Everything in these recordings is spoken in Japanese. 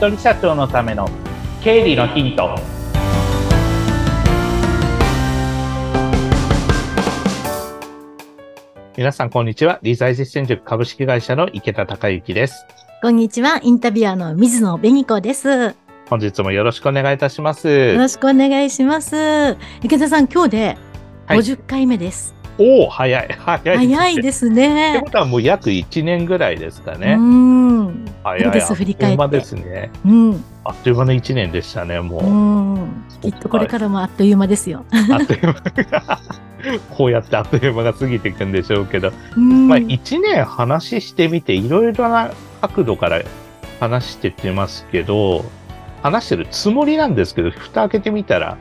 人社長のための経理のヒント。皆さんこんにちは。理財実践塾株式会社の池田孝之です。こんにちは。インタビュアーの水野紅子です。本日もよろしくお願いいたします。よろしくお願いします。池田さん今日で50回目です、おお早い早いですね早いですってねことはもう約1年ぐらいですかうね。ん早い。です振り返ってあっという間ですね。うんあっという間の1年でしたね、もう。うんきっとこれからもあっという間ですよ、あっという間が。こうやってあっという間が過ぎていくんでしょうけど、うんまあ1年話してみて、いろいろな角度から話してってますけど、話してるつもりなんですけど、蓋開けてみたら、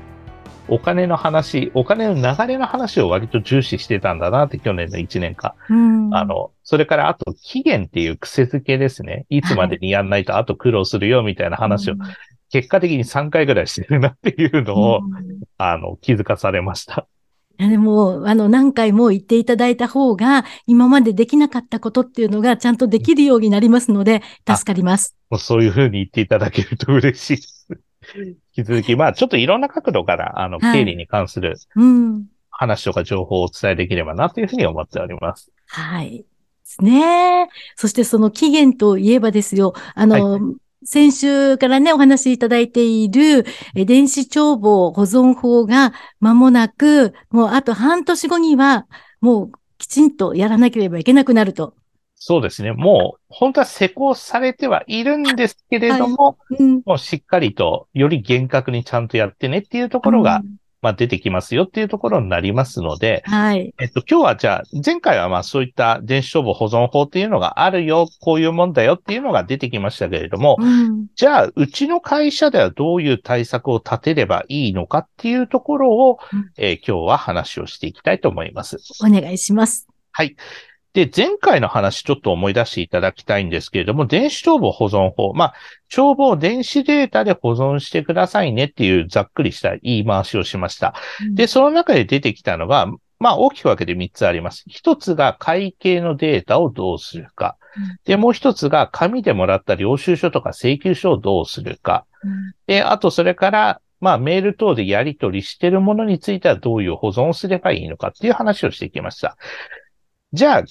お金の話、お金の流れの話を割と重視してたんだなって去年の1年間。うんあの、それからあと期限っていう癖づけですね。いつまでにやんないとあと苦労するよみたいな話をうん結果的に3回ぐらいしてるなっていうのを、うんあの、気づかされました。でも、あの、何回も言っていただいた方が、今までできなかったことっていうのがちゃんとできるようになりますので、助かります。そういうふうに言っていただけると嬉しいです。引き続き、まあちょっといろんな角度から、あの、はい経理に関するうん。話とか情報をお伝えできればなというふうに思っております。はい。ですね。そしてその期限といえばですよ、あの、先週からね、お話しいただいている、え電子帳簿保存法が間もなく、もうあと半年後には、もうきちんとやらなければいけなくなると。そうですね。もう、本当は施行されてはいるんですけれども、うん。もうしっかりと、より厳格にちゃんとやってねっていうところが、まあ出てきますよっていうところになりますので、うん、はい。えっと、今日はじゃあ、前回はまあそういった電子帳簿保存法っていうのがあるよ、こういうもんだよっていうのが出てきましたけれども、うん。じゃあ、うちの会社ではどういう対策を立てればいいのかっていうところを、うんえー今日は話をしていきたいと思います。お願いします。はい。で、前回の話ちょっと思い出していただきたいんですけれども、電子帳簿保存法。まあ、帳簿を電子データで保存してくださいねっていうざっくりした言い回しをしました。で、その中で出てきたのが、まあ大きく分けて3つあります。一つが会計のデータをどうするかうん。で、もう一つが紙でもらった領収書とか請求書をどうするか。うんで、あとそれから、まあメール等でやり取りしているものについてはどういう保存をすればいいのかっていう話をしてきました。じゃあ、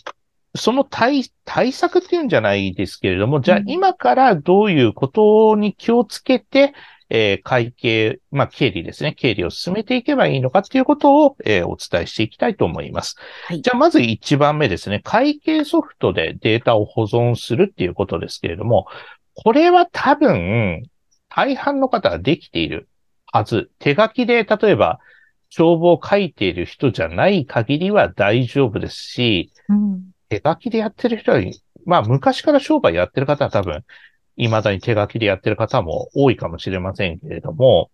その対対策っていうんじゃないですけれども、じゃあうん今からどういうことに気をつけて、えー会計、まあ、経理ですね。経理を進めていけばいいのかっていうことを、えーお伝えしていきたいと思います。はいじゃあ、まず1番目ですね。会計ソフトでデータを保存するっていうことですけれども、これは多分、大半の方ができているはず。手書きで、例えば、帳簿を書いている人じゃない限りは大丈夫ですし、うん手書きでやってる人は、まあ昔から商売やってる方は多分、未だに手書きでやってる方も多いかもしれませんけれども、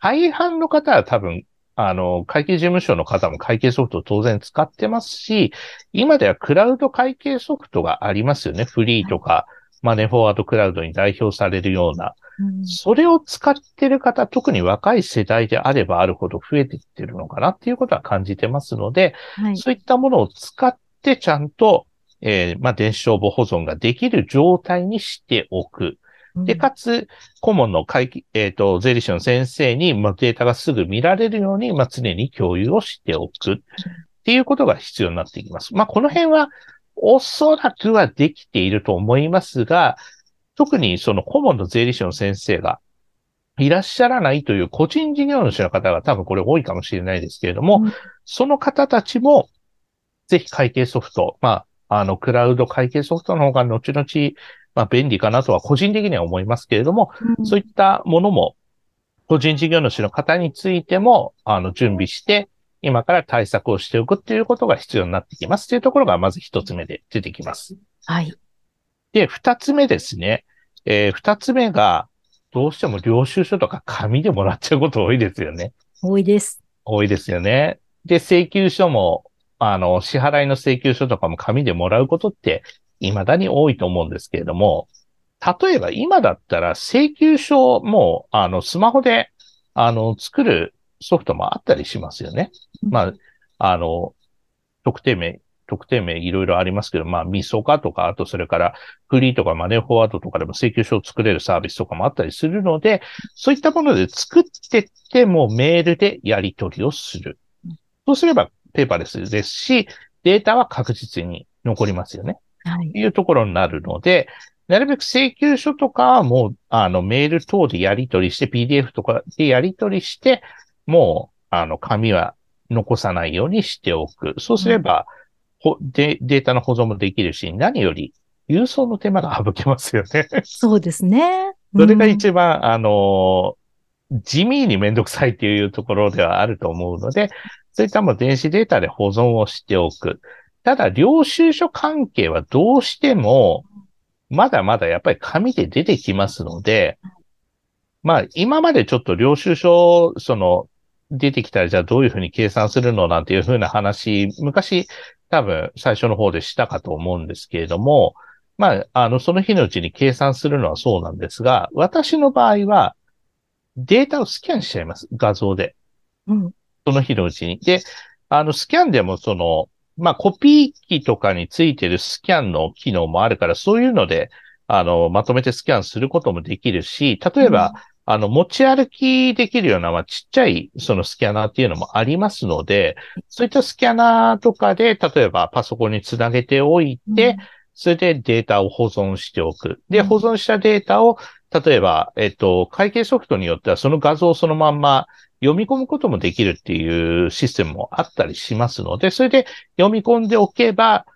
大半の方は多分、あの、会計事務所の方も会計ソフトを当然使ってますし、今ではクラウド会計ソフトがありますよね。フリーとか、マネーフォワードクラウドに代表されるような。うんそれを使ってる方、特に若い世代であればあるほど増えてきてるのかなっていうことは感じてますので、はい。そういったものを使ってちゃんと、えーまあ、電子帳簿保存ができる状態にしておく。で、かつ、顧問の会計、えっ、と、税理士の先生に、まあ、データがすぐ見られるように、まあ、常に共有をしておく。っていうことが必要になってきます。まあ、この辺は、おそらくはできていると思いますが、特にその顧問の税理士の先生がいらっしゃらないという個人事業主の方が多分これ多いかもしれないですけれども、うん。その方たちも、ぜひ会計ソフト、まあ、あの、クラウド会計ソフトの方が後々、まあ、便利かなとは個人的には思いますけれども、うん。そういったものも、個人事業主の方についても、あの、準備して、今から対策をしておくっていうことが必要になってきますっていうところが、まず一つ目で出てきます。はい。で、二つ目ですね。えー二つ目が、どうしても領収書とか紙でもらっちゃうこと多いですよね。多いです。多いですよね。で、請求書も、あの、支払いの請求書とかも紙でもらうことって、未だに多いと思うんですけれども、例えば今だったら請求書も、あの、スマホで、あの、作るソフトもあったりしますよね。まあ、あの、特定名特定名いろいろありますけど、まあ、ミソカとか、あとそれからフリーとかマネーフォワードとかでも請求書を作れるサービスとかもあったりするので、そういったもので作ってってもメールでやり取りをする。そうすればペーパーレスですし、データは確実に残りますよね。はい。いうところになるので、なるべく請求書とかはもう、あの、メール等でやり取りして、PDF とかでやり取りして、もう、あの、紙は残さないようにしておく。そうすれば、うん、データの保存もできるし、何より郵送の手間が省けますよね。そうですね。うん、それが一番、あの、地味にめんどくさいっていうところではあると思うので、そういったも電子データで保存をしておく。ただ、領収書関係はどうしても、まだまだやっぱり紙で出てきますので、まあ、今までちょっと領収書、その、出てきたらじゃあどういうふうに計算するのなんていうふうな話、昔多分最初の方でしたかと思うんですけれども、まあ、あの、その日のうちに計算するのはそうなんですが、私の場合はデータをスキャンしちゃいます。画像で。うん。その日のうちに。で、あの、スキャンでもその、まあ、コピー機とかについてるスキャンの機能もあるから、そういうので、あの、まとめてスキャンすることもできるし、例えば、うんあの、持ち歩きできるような、まあ、ちっちゃい、そのスキャナーっていうのもありますので、そういったスキャナーとかで、例えばパソコンにつなげておいて、うん、それでデータを保存しておく。で、保存したデータを、例えば、えっと、会計ソフトによってはその画像をそのまんま読み込むこともできるっていうシステムもあったりしますので、それで読み込んでおけば、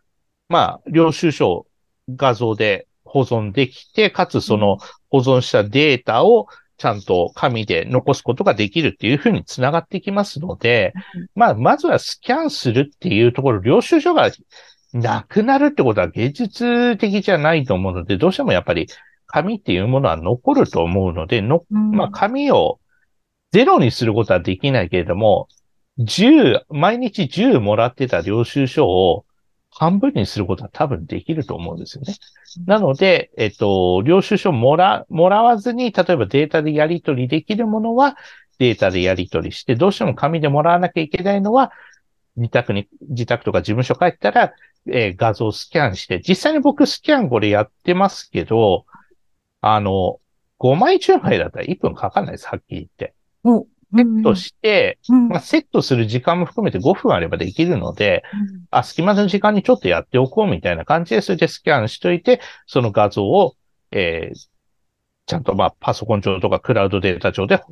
まあ、領収書画像で保存できて、かつその保存したデータをちゃんと紙で残すことができるっていうふうにつながってきますので、まあ、まずはスキャンするっていうところ、領収書がなくなるってことは芸術的じゃないと思うので、どうしてもやっぱり紙っていうものは残ると思うので、の、まあ、紙をゼロにすることはできないけれども、10、毎日10もらってた領収書を半分にすることは多分できると思うんですよね。なので、えっと、領収書もら、もらわずに、例えばデータでやり取りできるものは、データでやり取りして、どうしても紙でもらわなきゃいけないのは、自宅に、自宅とか事務所帰ったら、えー、画像スキャンして、実際に僕スキャンこれやってますけど、あの、5枚10枚だったら1分かかんないです、はっきり言って。セットして、うん、まあ、セットする時間も含めて5分あればできるので、うん、あ、隙間の時間にちょっとやっておこうみたいな感じで、それでスキャンしといて、その画像を、えー、ちゃんとまあパソコン上とかクラウドデータ上で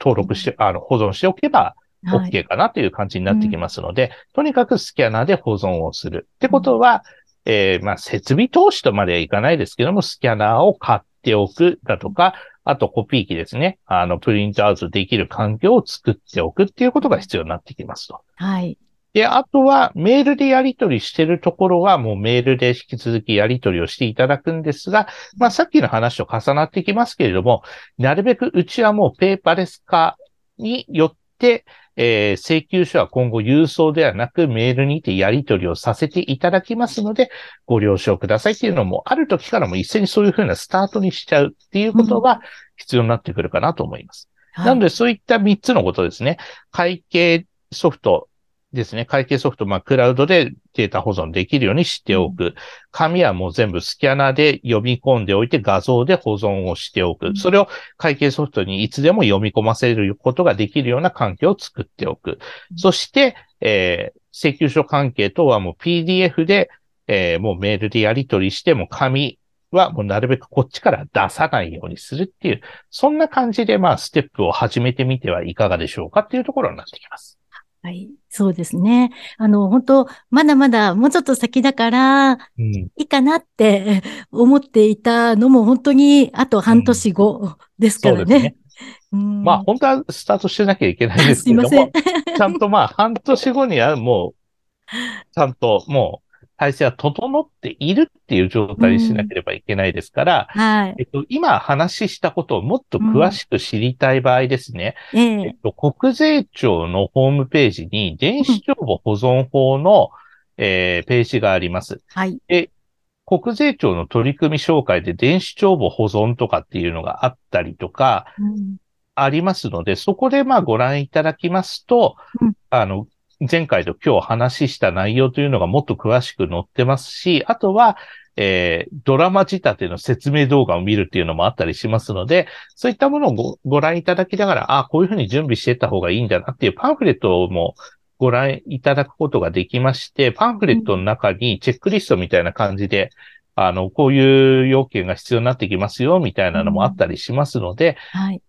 登録して、あの、保存しておけば、OK かなという感じになってきますので、はいとにかくスキャナーで保存をする。ってことは、えー、まあ、設備投資とまではいかないですけども、スキャナーを買っておくだとか、あとコピー機ですね。あの、プリントアウトできる環境を作っておくっていうことが必要になってきますと。はい。で、あとはメールでやり取りしてるところはもうメールで引き続きやり取りをしていただくんですが、まあさっきの話と重なってきますけれども、なるべくうちはもうペーパーレス化によって、えー、請求書は今後郵送ではなくメールにてやり取りをさせていただきますので、ご了承くださいっていうのも、ある時からも一斉にそういうふうなスタートにしちゃうっていうことが必要になってくるかなと思います。うん、なので、そういった3つのことですね。会計ソフト、ですね。会計ソフト、まあ、クラウドでデータ保存できるようにしておく。紙はもう全部スキャナーで読み込んでおいて画像で保存をしておく。それを会計ソフトにいつでも読み込ませることができるような環境を作っておく。そして、えー、請求書関係等はもう PDF で、えー、もうメールでやり取りしても紙はもうなるべくこっちから出さないようにするっていう、そんな感じでまあステップを始めてみてはいかがでしょうかっていうところになってきます。はい。そうですね。あの、本当まだまだもうちょっと先だから、いいかなって思っていたのも本当にあと半年後ですからね。うん、ね。まあ本当はスタートしてなきゃいけないですけども、ちゃんとまあ半年後にはもう、ちゃんともう体制は整っているっていう状態にしなければいけないですから、うん、はい。えっと、今話したことをもっと詳しく知りたい場合ですね、うん、えっと、国税庁のホームページに電子帳簿保存法の、うん、えー、ページがあります。はい。で、国税庁の取り組み紹介で電子帳簿保存とかっていうのがあったりとか、ありますので、そこでまあご覧いただきますと、あの、前回と今日話した内容というのがもっと詳しく載ってますし、あとは、えー、ドラマ仕立ての説明動画を見るっていうのもあったりしますので、そういったものをごご覧いただきながら、あこういうふうに準備していった方がいいんだなっていうパンフレットもご覧いただくことができまして、パンフレットの中にチェックリストみたいな感じで、うん、あの、こういう要件が必要になってきますよ、みたいなのもあったりしますので、うん、はい。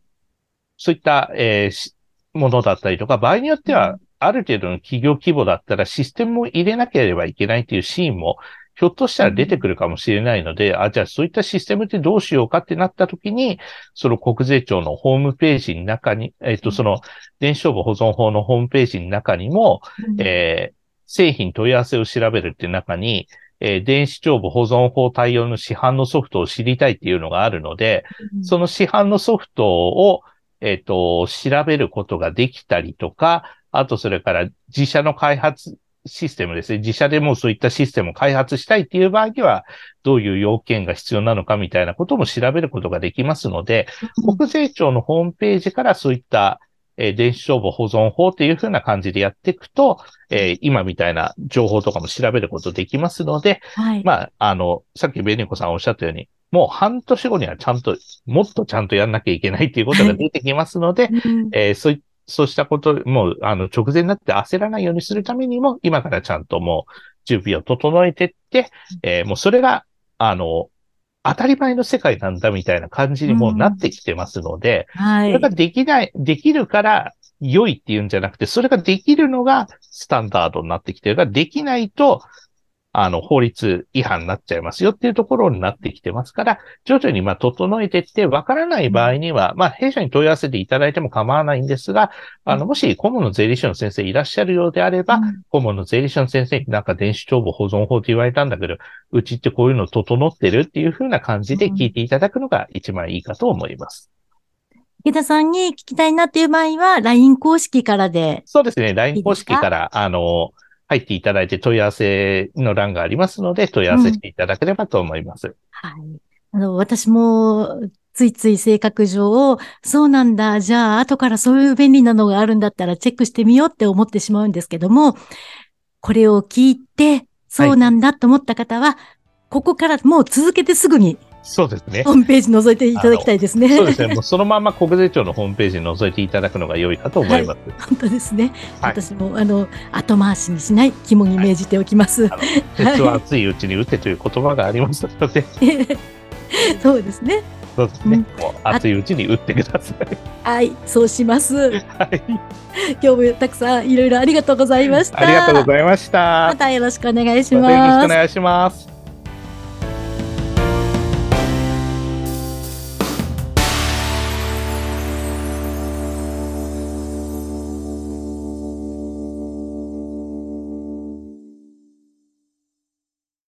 そういった、えー、ものだったりとか、場合によっては、ある程度の企業規模だったらシステムを入れなければいけないっていうシーンもひょっとしたら出てくるかもしれないので、あ、じゃあそういったシステムってどうしようかってなった時に、その国税庁のホームページの中に、えっ、ー、と、その電子帳簿保存法のホームページの中にも、うん、えー、製品問い合わせを調べるっていう中に、えー、電子帳簿保存法対応の市販のソフトを知りたいっていうのがあるので、うん、その市販のソフトを、えっ、ー、と、調べることができたりとか、あとそれから自社の開発システムですね。自社でもそういったシステムを開発したいっていう場合には、どういう要件が必要なのかみたいなことも調べることができますので、国税庁のホームページからそういった、えー、電子帳簿保存法っていうふうな感じでやっていくと、えー、今みたいな情報とかも調べることできますので、はい、まあ、あの、さっきベニコさんおっしゃったように、もう半年後にはちゃんと、もっとちゃんとやんなきゃいけないっていうことが出てきますので、は いえー、そうそうしたこと、もう、あの、直前になって焦らないようにするためにも、今からちゃんともう、準備を整えてって、えー、もうそれが、あの、当たり前の世界なんだみたいな感じにもうなってきてますので、うん、はい。それができない、できるから良いっていうんじゃなくて、それができるのがスタンダードになってきてるから、できないと、あの、法律違反になっちゃいますよっていうところになってきてますから、徐々にまあ整えていって、わからない場合には、まあ弊社に問い合わせていただいても構わないんですが、あの、もし顧問の税理士の先生いらっしゃるようであれば、顧問の税理士の先生になんか電子帳簿保存法って言われたんだけど、うちってこういうの整ってるっていうふうな感じで聞いていただくのが一番いいかと思います。池田さんに聞きたいなっていう場合は、LINE 公式からで。そうですね。LINE 公式から、あの、入っていただいて問い合わせの欄がありますので、問い合わせしていただければと思います。うん、はい。あの、私も、ついつい性格上、そうなんだ、じゃあ、後からそういう便利なのがあるんだったらチェックしてみようって思ってしまうんですけども、これを聞いて、そうなんだと思った方は、はい、ここからもう続けてすぐにそうですね。ホームページ覗いていただきたいですね。そうですね。もうそのまま国税庁のホームページに覗いていただくのが良いかと思います。はい、本当ですね。はい、私もあの後回しにしない肝に銘じておきます。はい、鉄は熱いうちに打てという言葉がありますので。そうですね。そうですね。うん、もう熱いうちに打ってください。はい、そうします。はい。今日もたくさんいろいろありがとうございました。ありがとうございました。またよろしくお願いします。よろしくお願いします。